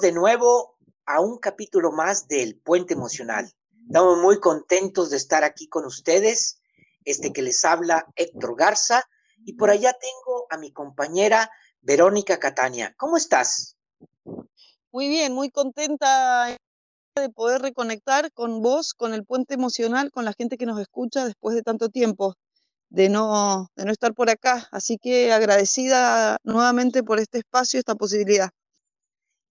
De nuevo a un capítulo más del Puente Emocional. Estamos muy contentos de estar aquí con ustedes. Este que les habla Héctor Garza y por allá tengo a mi compañera Verónica Catania. ¿Cómo estás? Muy bien, muy contenta de poder reconectar con vos, con el puente emocional, con la gente que nos escucha después de tanto tiempo de no, de no estar por acá. Así que agradecida nuevamente por este espacio, esta posibilidad.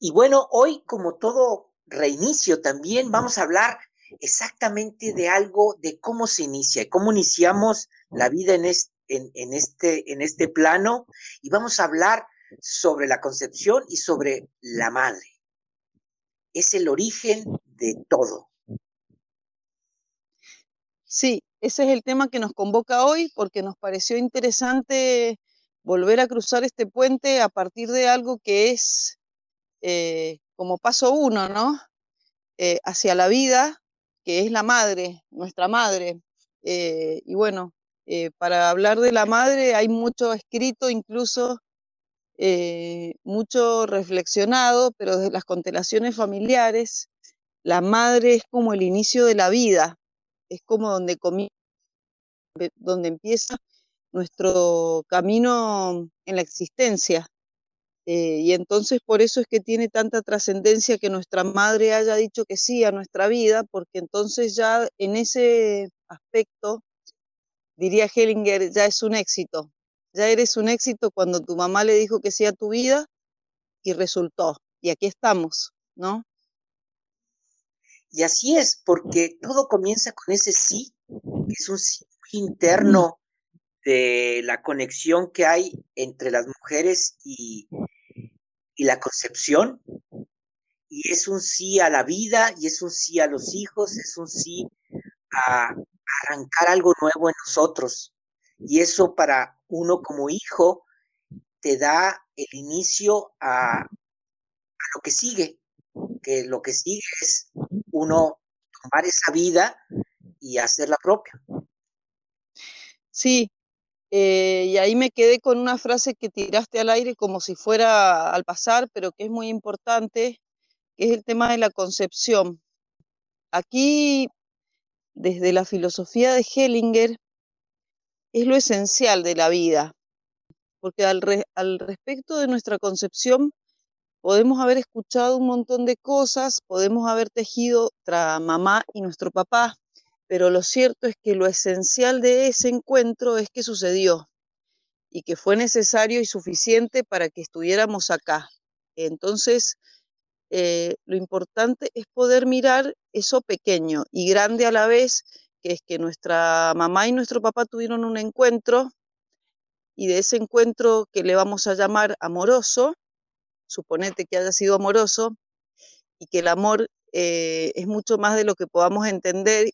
Y bueno, hoy como todo reinicio también vamos a hablar exactamente de algo de cómo se inicia, cómo iniciamos la vida en este, en, este, en este plano y vamos a hablar sobre la concepción y sobre la madre. Es el origen de todo. Sí, ese es el tema que nos convoca hoy porque nos pareció interesante volver a cruzar este puente a partir de algo que es eh, como paso uno, ¿no? Eh, hacia la vida, que es la madre, nuestra madre. Eh, y bueno, para hablar de la madre hay mucho escrito, incluso mucho reflexionado, pero desde las constelaciones familiares, la madre es como el inicio de la vida, es como donde, donde empieza nuestro camino en la existencia. Eh, y entonces por eso es que tiene tanta trascendencia que nuestra madre haya dicho que sí a nuestra vida, porque entonces ya en ese aspecto, diría Hellinger, ya es un éxito. Ya eres un éxito cuando tu mamá le dijo que sí a tu vida y resultó. Y aquí estamos, ¿no? Y así es, porque todo comienza con ese sí, que es un sí interno de la conexión que hay entre las mujeres y, y la concepción, y es un sí a la vida, y es un sí a los hijos, es un sí a, arrancar algo nuevo en nosotros. Y eso para uno como hijo te da el inicio a, a lo que sigue, que lo que sigue es uno tomar esa vida y hacerla propia. Sí, eh, y ahí me quedé con una frase que tiraste al aire como si fuera al pasar, pero que es muy importante, que es el tema de la concepción. Aquí, desde la filosofía de Hellinger, es lo esencial de la vida, porque al, respecto de nuestra concepción podemos haber escuchado un montón de cosas, podemos haber tejido nuestra mamá y nuestro papá, pero lo cierto es que lo esencial de ese encuentro es que sucedió y que fue necesario y suficiente para que estuviéramos acá. Entonces, eh, lo importante es poder mirar eso pequeño y grande a la vez, que es que nuestra mamá y nuestro papá tuvieron un encuentro y de ese encuentro que le vamos a llamar amoroso, suponete que haya sido amoroso, y que el amor eh, es mucho más de lo que podamos entender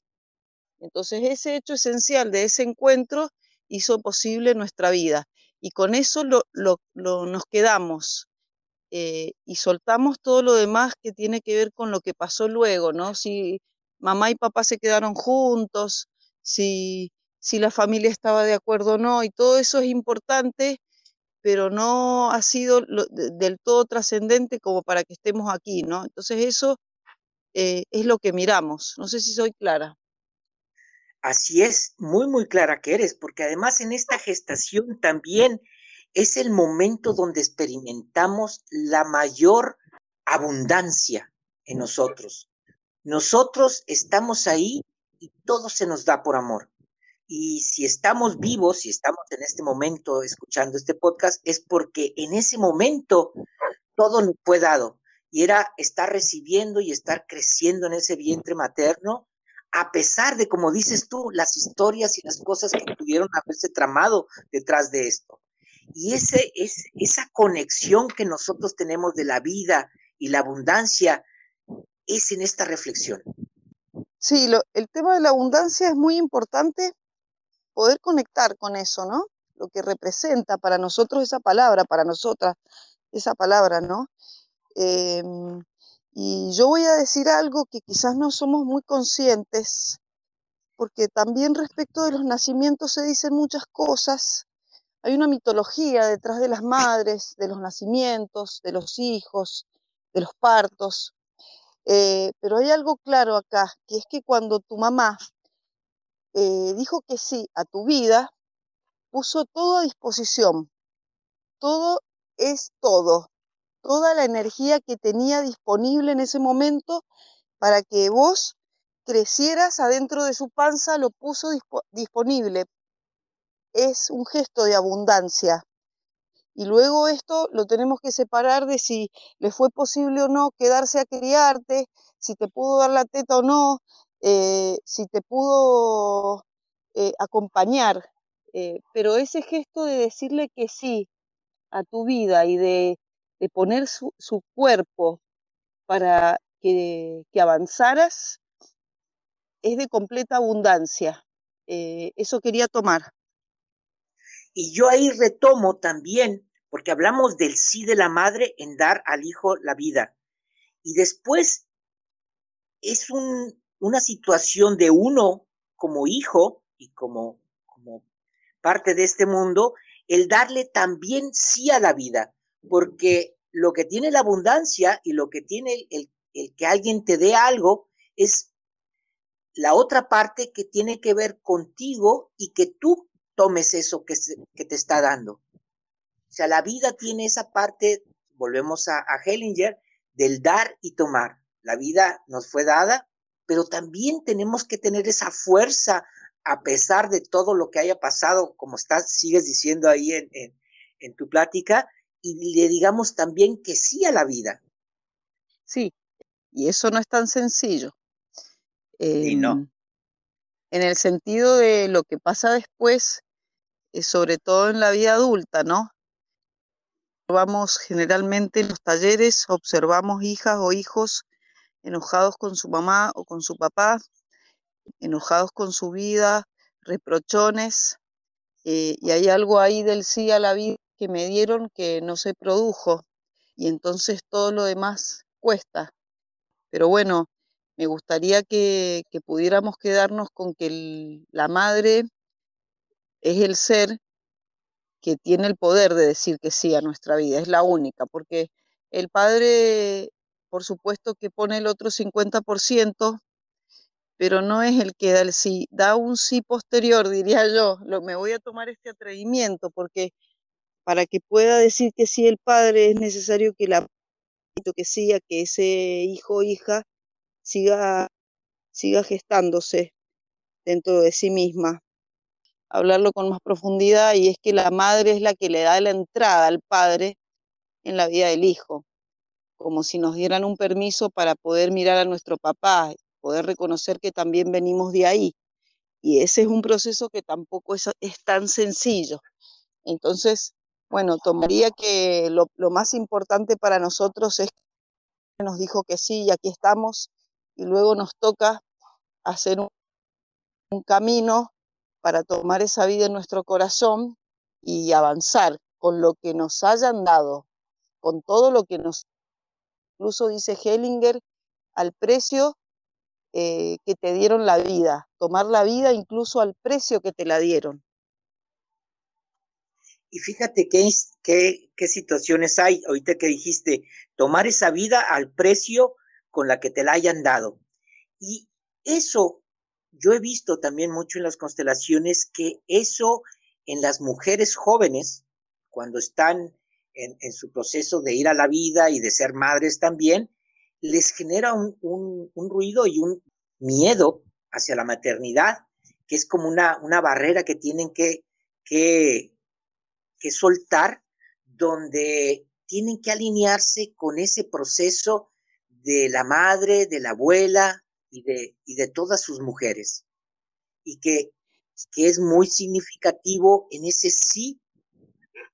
entonces ese hecho esencial de ese encuentro hizo posible nuestra vida y con eso lo, nos quedamos eh, y soltamos todo lo demás que tiene que ver con lo que pasó luego, ¿no? Si mamá y papá se quedaron juntos, si, si la familia estaba de acuerdo o no, y todo eso es importante, pero no ha sido del todo trascendente como para que estemos aquí, ¿no? Entonces eso eh, es lo que miramos. No sé si soy clara. Así es, muy, muy clara que eres, porque además en esta gestación también es el momento donde experimentamos la mayor abundancia en nosotros. Nosotros estamos ahí y todo se nos da por amor. Y si estamos vivos, si estamos en este momento escuchando este podcast, es porque en ese momento todo nos fue dado. Y era estar recibiendo y estar creciendo en ese vientre materno a pesar de, como dices tú, las historias y las cosas que pudieron haberse tramado detrás de esto. Y ese, es, esa conexión que nosotros tenemos de la vida y la abundancia es en esta reflexión. Sí, el tema de la abundancia es muy importante poder conectar con eso, ¿no? Lo que representa para nosotros esa palabra, para nosotras esa palabra, ¿no? Em, y yo voy a decir algo que quizás no somos muy conscientes, porque también respecto de los nacimientos se dicen muchas cosas. Hay una mitología detrás de las madres, de los nacimientos, de los hijos, de los partos. Eh, pero hay algo claro acá, que es que cuando tu mamá eh, dijo que sí a tu vida, puso todo a disposición. Todo es todo. Toda la energía que tenía disponible en ese momento para que vos crecieras adentro de su panza, lo puso disponible. Es un gesto de abundancia. Y luego esto lo tenemos que separar de si le fue posible o no quedarse a criarte, si te pudo dar la teta o no, eh, si te pudo eh, acompañar. Eh, pero ese gesto de decirle que sí a tu vida y de, poner su, cuerpo para que, avanzaras es de completa abundancia. eso quería tomar. Y yo ahí retomo también, porque hablamos del sí de la madre en dar al hijo la vida. Y después es una situación de uno como hijo y como, como parte de este mundo, el darle también sí a la vida, porque lo que tiene la abundancia y lo que tiene el, que alguien te dé algo es la otra parte que tiene que ver contigo y que tú tomes eso que, te está dando. O sea, la vida tiene esa parte, volvemos a, Hellinger, del dar y tomar. La vida nos fue dada, pero también tenemos que tener esa fuerza a pesar de todo lo que haya pasado, como estás, sigues diciendo ahí en, tu plática, y le digamos también que sí a la vida. Sí, y eso no es tan sencillo. y no. En el sentido de lo que pasa después, eh, sobre todo en la vida adulta, ¿no? Vamos generalmente en los talleres, observamos hijas o hijos enojados con su mamá o con su papá, enojados con su vida, reprochones, eh, y hay algo ahí del sí a la vida que me dieron que no se produjo, y entonces todo lo demás cuesta. Pero bueno, me gustaría que, pudiéramos quedarnos con que la madre es el ser que tiene el poder de decir que sí a nuestra vida, es la única, porque el padre, por supuesto que pone el otro 50%, pero no es el que da el sí, da un sí posterior, diría yo, lo, me voy a tomar este atrevimiento, porque para que pueda decir que sí el padre es necesario que la que siga, que ese hijo o hija siga, siga gestándose dentro de sí misma. Hablarlo con más profundidad y es que la madre es la que le da la entrada al padre en la vida del hijo, como si nos dieran un permiso para poder mirar a nuestro papá, poder reconocer que también venimos de ahí. Y ese es un proceso que tampoco es, tan sencillo. Entonces, bueno, tomaría que lo, lo más importante para nosotros es que nos dijo que sí y aquí estamos y luego nos toca hacer un, camino para tomar esa vida en nuestro corazón y avanzar con lo que nos hayan dado, con todo lo que nos, incluso dice Hellinger, al precio eh, que te dieron la vida, tomar la vida incluso al precio que te la dieron. Y fíjate qué, qué, qué situaciones hay, ahorita que dijiste, tomar esa vida al precio con la que te la hayan dado. Y eso, yo he visto también mucho en las constelaciones que eso en las mujeres jóvenes, cuando están en, su proceso de ir a la vida y de ser madres también, les genera un, un, ruido y un miedo hacia la maternidad, que es como una, una barrera que tienen que, que, que soltar, donde tienen que alinearse con ese proceso de la madre, de la abuela y de, y de todas sus mujeres. Y que, que es muy significativo en ese sí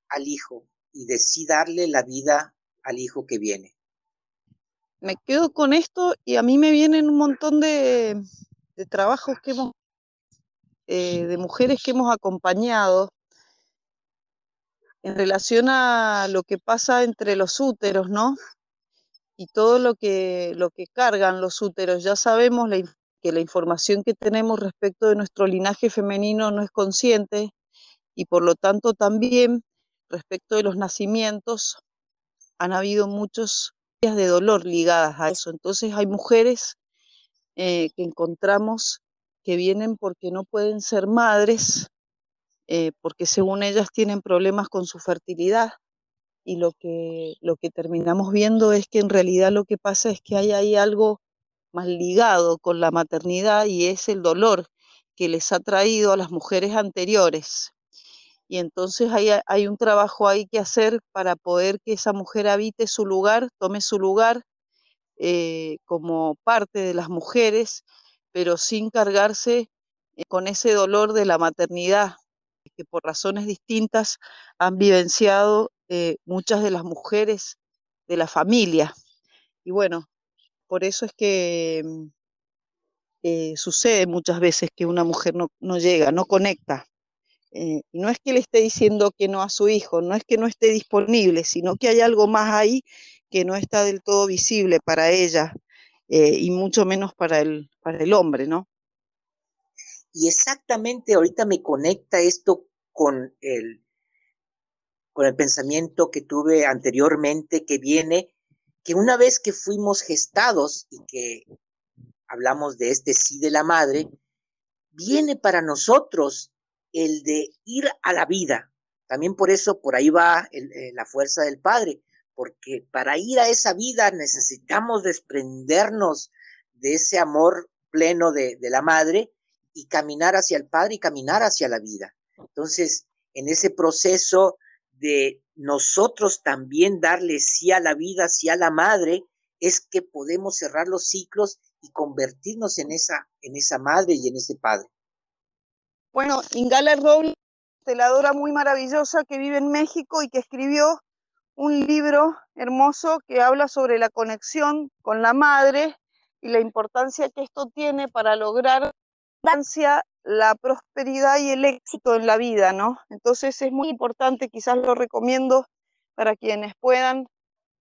al hijo y de sí darle la vida al hijo que viene. Me quedo con esto y a mí me vienen un montón de, de trabajos que hemos, eh, de mujeres que hemos acompañado en relación a lo que pasa entre los úteros, ¿no? y todo lo que, lo que cargan los úteros. Ya sabemos que la información que tenemos respecto de nuestro linaje femenino no es consciente y por lo tanto también respecto de los nacimientos han habido muchos de dolor ligadas a eso. Entonces hay mujeres eh, que encontramos que vienen porque no pueden ser madres, eh, porque según ellas tienen problemas con su fertilidad. Y lo que, lo que terminamos viendo es que en realidad lo que pasa es que hay algo más ligado con la maternidad y es el dolor que les ha traído a las mujeres anteriores. Y entonces hay, hay un trabajo ahí que hacer para poder que esa mujer habite su lugar, tome su lugar eh, como parte de las mujeres, pero sin cargarse eh, con ese dolor de la maternidad, que por razones distintas han vivenciado eh, muchas de las mujeres de la familia. Y bueno, por eso es que mm, sucede muchas veces que una mujer no, no llega, no conecta. y no es que le esté diciendo que no a su hijo, no es que no esté disponible, sino que hay algo más ahí que no está del todo visible para ella eh, y mucho menos para el, para el hombre, ¿no? Y exactamente ahorita me conecta esto con el, con el pensamiento que tuve anteriormente, que viene, que una vez que fuimos gestados y que hablamos de este sí de la madre, viene para nosotros el de ir a la vida. También por eso, por ahí va eh, la fuerza del Padre, porque para ir a esa vida necesitamos desprendernos de ese amor pleno de, la madre y caminar hacia el Padre y caminar hacia la vida. Entonces, en ese proceso de nosotros también darle sí a la vida, sí a la madre, es que podemos cerrar los ciclos y convertirnos en esa, en esa madre y en ese padre. Bueno, Ingala Robles, teladora muy maravillosa que vive en México y que escribió un libro hermoso que habla sobre la conexión con la madre y la importancia que esto tiene para lograr la prosperidad y el éxito en la vida, ¿no? Entonces es muy importante, quizás lo recomiendo para quienes puedan,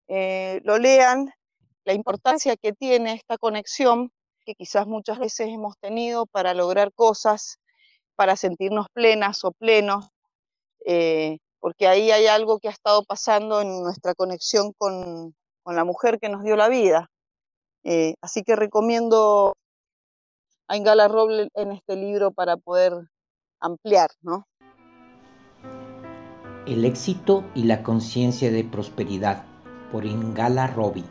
eh, lo lean, la importancia que tiene esta conexión que quizás muchas veces hemos tenido para lograr cosas, para sentirnos plenas o plenos, eh, porque ahí hay algo que ha estado pasando en nuestra conexión con, la mujer que nos dio la vida. Eh, así que recomiendo a Ingala Roble en este libro para poder ampliar, ¿no? El éxito y la conciencia de prosperidad por Ingala Robi.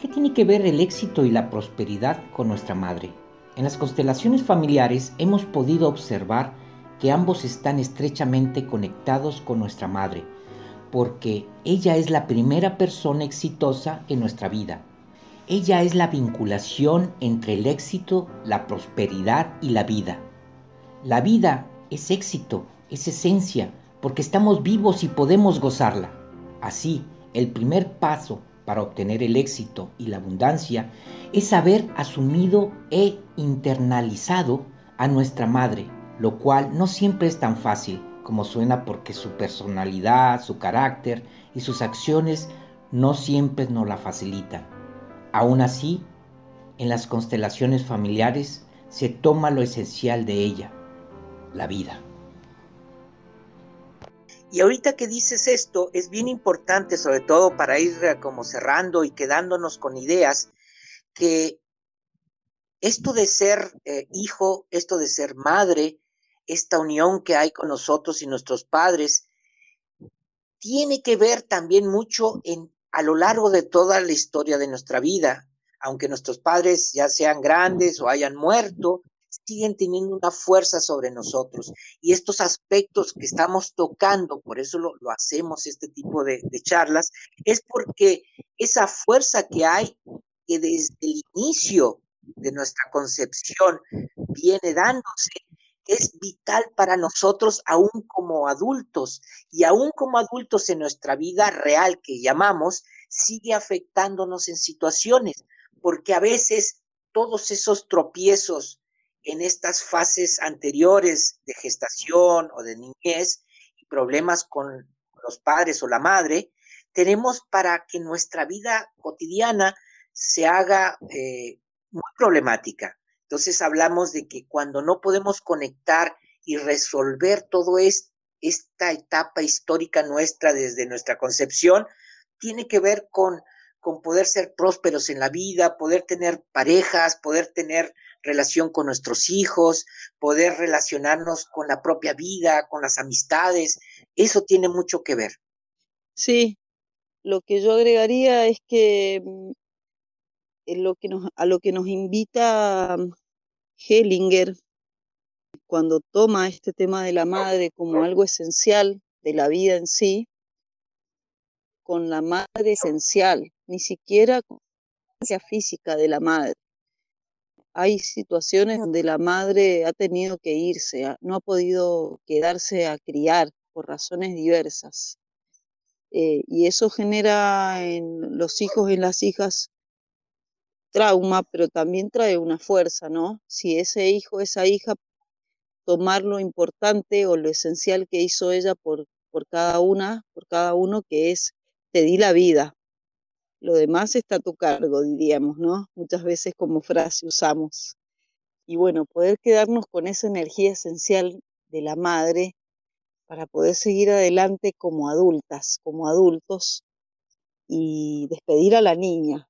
¿Qué tiene que ver el éxito y la prosperidad con nuestra madre? En las constelaciones familiares hemos podido observar que ambos están estrechamente conectados con nuestra madre, porque ella es la primera persona exitosa en nuestra vida. Ella es la vinculación entre el éxito, la prosperidad y la vida. La vida es éxito, es esencia, porque estamos vivos y podemos gozarla. Así, el primer paso para obtener el éxito y la abundancia es haber asumido e internalizado a nuestra madre lo cual no siempre es tan fácil como suena porque su personalidad, su carácter y sus acciones no siempre nos la facilitan. Aún así, en las constelaciones familiares se toma lo esencial de ella, la vida. Y ahorita que dices esto, es bien importante, sobre todo para ir como cerrando y quedándonos con ideas, que esto de ser eh, hijo, esto de ser madre, esta unión que hay con nosotros y nuestros padres, tiene que ver también mucho en, a lo largo de toda la historia de nuestra vida. Aunque nuestros padres ya sean grandes o hayan muerto, siguen teniendo una fuerza sobre nosotros. Y estos aspectos que estamos tocando, por eso lo, hacemos este tipo de, de, charlas, es porque esa fuerza que hay, que desde el inicio de nuestra concepción viene dándose, es vital para nosotros aún como adultos y aún como adultos en nuestra vida real que llamamos, sigue afectándonos en situaciones, porque a veces todos esos tropiezos en estas fases anteriores de gestación o de niñez y problemas con los padres o la madre, tenemos para que nuestra vida cotidiana se haga eh, muy problemática. Entonces hablamos de que cuando no podemos conectar y resolver todo esta etapa histórica nuestra desde nuestra concepción, tiene que ver con, con poder ser prósperos en la vida, poder tener parejas, poder tener relación con nuestros hijos, poder relacionarnos con la propia vida, con las amistades. Eso tiene mucho que ver. Sí, lo que yo agregaría es que mm, nos, a lo que nos invita mm, Hellinger cuando toma este tema de la madre como algo esencial de la vida en sí, con la madre esencial, ni siquiera con la física de la madre. Hay situaciones donde la madre ha tenido que irse, no ha podido quedarse a criar por razones diversas. Eh, y eso genera en los hijos y en las hijas trauma, pero también trae una fuerza, ¿no? Si ese hijo, esa hija, tomar lo importante o lo esencial que hizo ella por, por cada una, por cada uno, que es, te di la vida. Lo demás está a tu cargo, diríamos, ¿no? Muchas veces como frase usamos. Y bueno, poder quedarnos con esa energía esencial de la madre para poder seguir adelante como adultas, como adultos y despedir a la niña,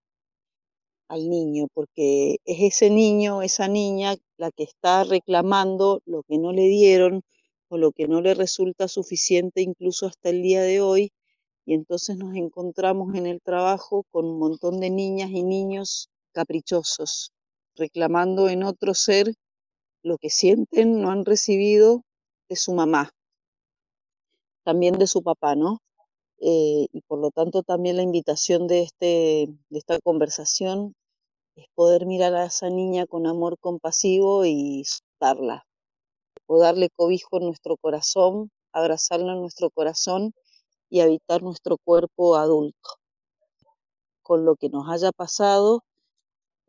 al niño, porque es ese niño, esa niña la que está reclamando lo que no le dieron o lo que no le resulta suficiente incluso hasta el día de hoy. Y entonces nos encontramos en el trabajo con un montón de niñas y niños caprichosos, reclamando en otro ser lo que sienten no han recibido de su mamá también de su papá, ¿no? Eh, y por lo tanto también la invitación de, este, de esta conversación es poder mirar a esa niña con amor compasivo y soltarla, o darle cobijo en nuestro corazón, abrazarla en nuestro corazón y habitar nuestro cuerpo adulto. Con lo que nos haya pasado,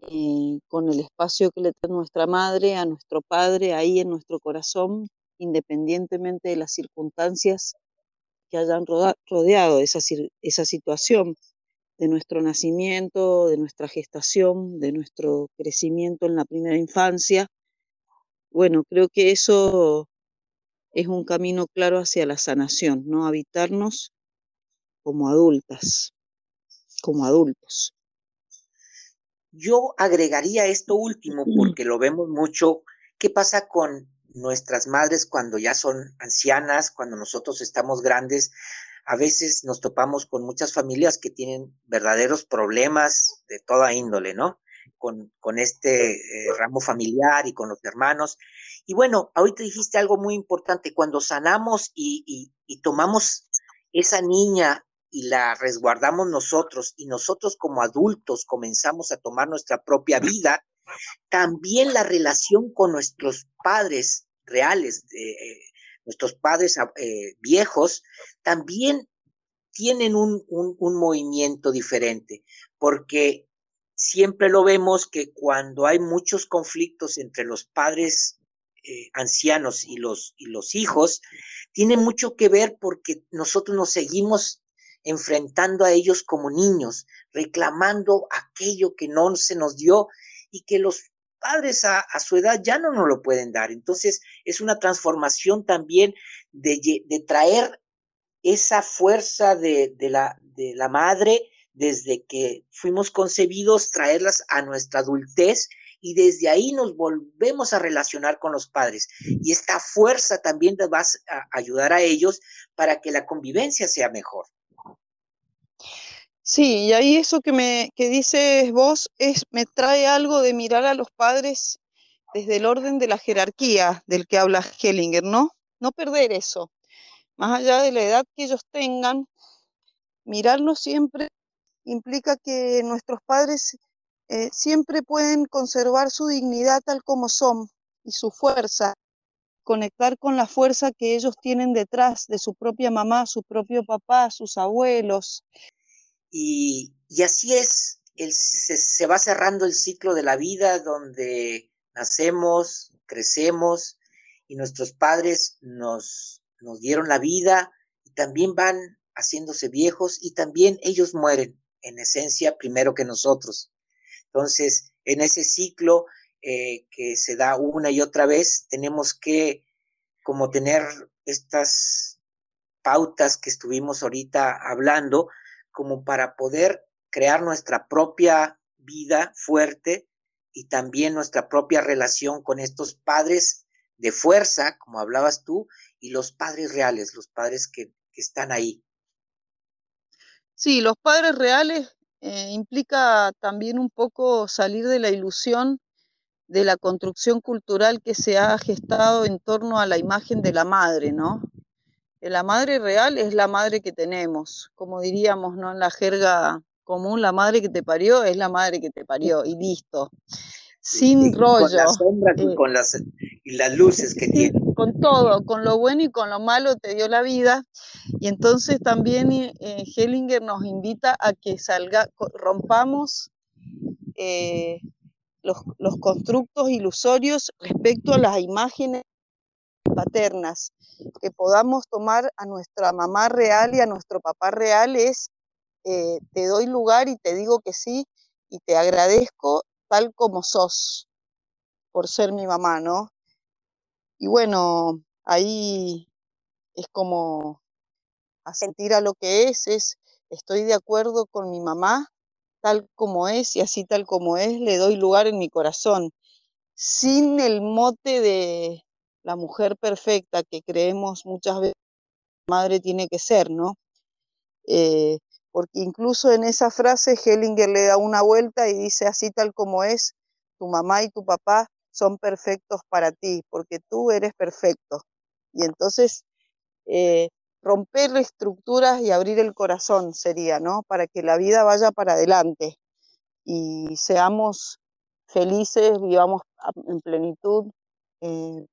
eh, con el espacio que le da nuestra madre, a nuestro padre, ahí en nuestro corazón, independientemente de las circunstancias que hayan rodeado esa, esa situación de nuestro nacimiento, de nuestra gestación, de nuestro crecimiento en la primera infancia. Bueno, creo que eso es un camino claro hacia la sanación, ¿no? Habitarnos como adultas, como adultos. Yo agregaría esto último porque lo vemos mucho. ¿Qué pasa con nuestras madres cuando ya son ancianas, cuando nosotros estamos grandes, a veces nos topamos con muchas familias que tienen verdaderos problemas de toda índole, ¿no? Con, con este eh, ramo familiar y con los hermanos. Y bueno, ahorita dijiste algo muy importante, cuando sanamos y, y tomamos esa niña y la resguardamos nosotros y nosotros como adultos comenzamos a tomar nuestra propia vida, también la relación con nuestros padres reales, eh, nuestros padres ah, eh, viejos, también tienen un, movimiento diferente, porque siempre lo vemos que cuando hay muchos conflictos entre los padres eh, ancianos y los, y los hijos, tiene mucho que ver porque nosotros nos seguimos enfrentando a ellos como niños, reclamando aquello que no se nos dio y que los padres a, su edad ya no nos lo pueden dar. Entonces es una transformación también de, traer esa fuerza de, la, de la madre desde que fuimos concebidos, traerlas a nuestra adultez y desde ahí nos volvemos a relacionar con los padres. Y esta fuerza también te va a ayudar a ellos para que la convivencia sea mejor. Sí, y ahí eso que me que dices vos es me trae algo de mirar a los padres desde el orden de la jerarquía del que habla Hellinger, ¿no? No perder eso. Más allá de la edad que ellos tengan, mirarlos siempre implica que nuestros padres eh, siempre pueden conservar su dignidad tal como son y su fuerza, conectar con la fuerza que ellos tienen detrás de su propia mamá, su propio papá, sus abuelos, y, así es, se, va cerrando el ciclo de la vida donde nacemos, crecemos y nuestros padres nos, nos dieron la vida y también van haciéndose viejos y también ellos mueren en esencia primero que nosotros. Entonces, en ese ciclo eh, que se da una y otra vez, tenemos que como tener estas pautas que estuvimos ahorita hablando como para poder crear nuestra propia vida fuerte y también nuestra propia relación con estos padres de fuerza, como hablabas tú, y los padres reales, los padres que, están ahí. Sí, los padres reales eh, implica también un poco salir de la ilusión de la construcción cultural que se ha gestado en torno a la imagen de la madre, ¿no? La madre real es la madre que tenemos, como diríamos, ¿no? En la jerga común, la madre que te parió es la madre que te parió, y listo. Sin rollo. Con las sombras y, eh, con las, y las luces que tiene. Con todo, con lo bueno y con lo malo te dio la vida. Y entonces también eh, Hellinger nos invita a que salga, rompamos eh, los, constructos ilusorios respecto a las imágenes paternas, que podamos tomar a nuestra mamá real y a nuestro papá real es, eh, te doy lugar y te digo que sí y te agradezco tal como sos por ser mi mamá, ¿no? Y bueno, ahí es como sentir a lo que es, es estoy de acuerdo con mi mamá tal como es y así tal como es, le doy lugar en mi corazón, sin el mote de la mujer perfecta que creemos muchas veces la madre tiene que ser, ¿no? Eh, porque incluso en esa frase Hellinger le da una vuelta y dice así tal como es, tu mamá y tu papá son perfectos para ti, porque tú eres perfecto. Y entonces eh, romper estructuras y abrir el corazón sería, ¿no? Para que la vida vaya para adelante y seamos felices, vivamos en plenitud, eh,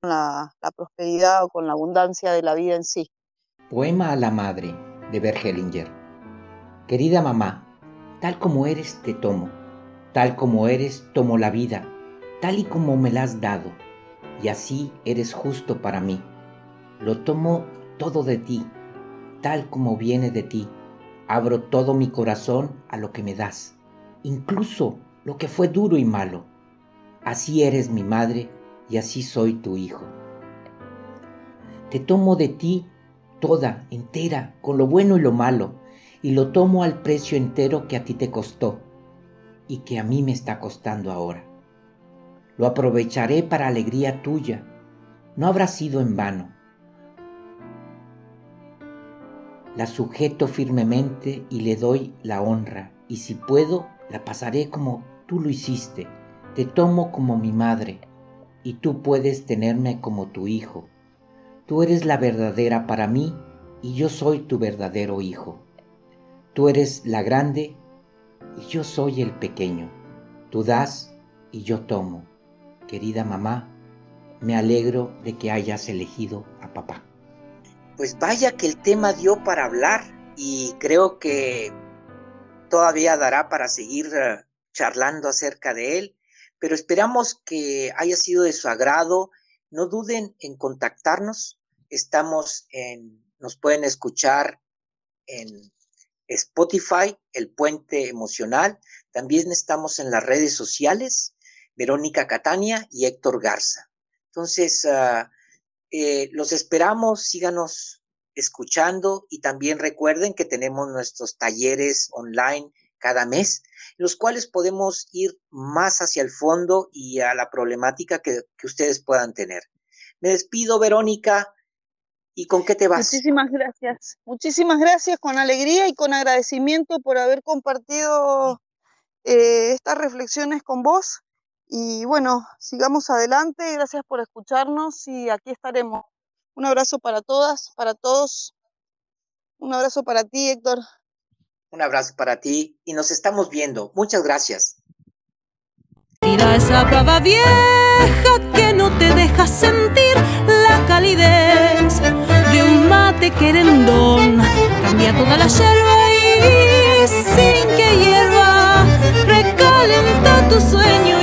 con la, prosperidad o con la abundancia de la vida en sí. Poema a la madre de Bert Hellinger. Querida mamá, tal como eres te tomo, tal como eres tomo la vida, tal y como me la has dado, y así eres justo para mí lo tomo todo de ti, tal como viene de ti. Abro todo mi corazón a lo que me das, incluso lo que fue duro y malo. Así eres mi madre y así soy tu hijo. Te tomo de ti toda, entera, con lo bueno y lo malo, y lo tomo al precio entero que a ti te costó y que a mí me está costando ahora. Lo aprovecharé para alegría tuya. No habrá sido en vano. la sujeto firmemente y le doy la honra, y si puedo, la pasaré como tú lo hiciste. Te tomo como mi madre, y tú puedes tenerme como tu hijo. Tú eres la verdadera para mí, y yo soy tu verdadero hijo. Tú eres la grande, y yo soy el pequeño. Tú das, y yo tomo. Querida mamá, me alegro de que hayas elegido a papá pues vaya que el tema dio para hablar y creo que todavía dará para seguir eh, charlando acerca de él, pero esperamos que haya sido de su agrado. No duden en contactarnos. Estamos en, nos pueden escuchar en Spotify, El Puente Emocional. También estamos en las redes sociales, Verónica Catania y Héctor Garza. Entonces, ah, eh, los esperamos, síganos escuchando y también recuerden que tenemos nuestros talleres online cada mes, los cuales podemos ir más hacia el fondo y a la problemática que, que ustedes puedan tener. Me despido, Verónica. ¿Y con qué te vas? Muchísimas gracias. Muchísimas gracias, con alegría y con agradecimiento por haber compartido eh, estas reflexiones con vos. Y bueno, sigamos adelante, gracias por escucharnos y aquí estaremos. Un abrazo para todas, para todos. Un abrazo para ti, Héctor. Un abrazo para ti y nos estamos viendo. Muchas gracias. Tira esa baba vieja que no te deja sentir la calidez de un mate querendón. Cambia toda la yerba y sin que hierva recalenta tu sueño.